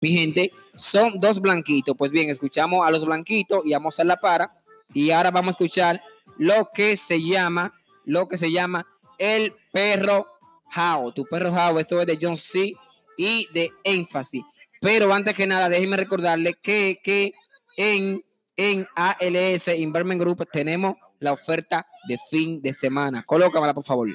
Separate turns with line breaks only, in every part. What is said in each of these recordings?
mi gente, son dos blanquitos. Pues bien, escuchamos a los blanquitos y vamos a la para. Y ahora vamos a escuchar lo que se llama, lo que se llama el perro How. Tu perro How, esto es de John C. y de énfasis. Pero antes que nada, déjenme recordarle que, que en, en ALS Investment Group tenemos la oferta de fin de semana. Colócamela, por favor.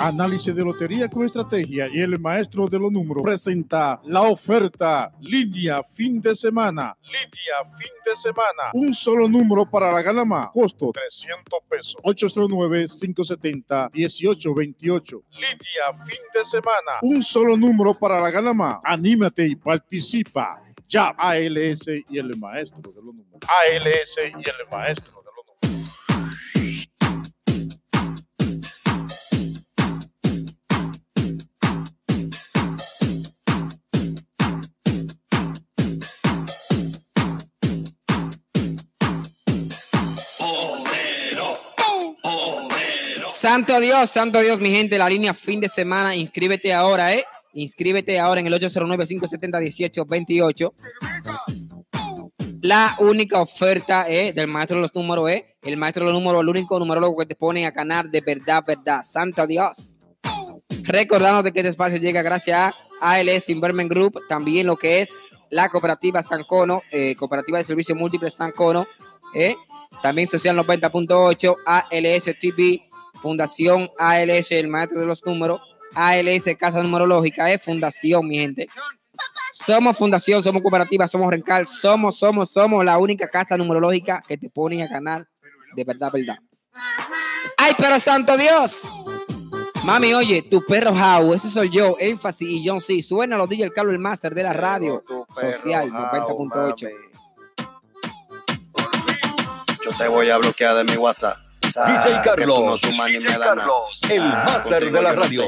Análisis de lotería con estrategia y el maestro de los números presenta la oferta línea fin de semana.
Línea fin de semana.
Un solo número para la gana más. Costo
300 pesos.
809-570-1828.
Línea fin de semana.
Un solo número para la gana más. Anímate y participa. Ya ALS y el maestro de los números.
ALS y el maestro
Santo Dios, santo Dios, mi gente, la línea fin de semana, inscríbete ahora, ¿eh? Inscríbete ahora en el 809-570-1828. La única oferta ¿eh? del maestro de los números es el maestro de los números, el único numerólogo que te pone a ganar de verdad, verdad. Santo Dios. Recordando de que este espacio llega gracias a ALS Investment Group, también lo que es la cooperativa Sancono, eh, cooperativa de servicios múltiples Sancono, ¿eh? también Social 90.8, ALS TV, Fundación ALS, el maestro de los números, ALS Casa Numerológica, es Fundación, mi gente. Somos Fundación, somos cooperativa, somos Rencal, somos, somos, somos la única casa numerológica que te pone a ganar de verdad, verdad. ¡Ay, pero santo Dios! Mami, oye, tu perro How, ese soy yo, énfasis y John C. Suena los DJ el Carlos el Master de la radio social 90.8.
Yo te voy a bloquear de mi WhatsApp.
DJ Carlos, DJ. Carlos, el máster de la radio.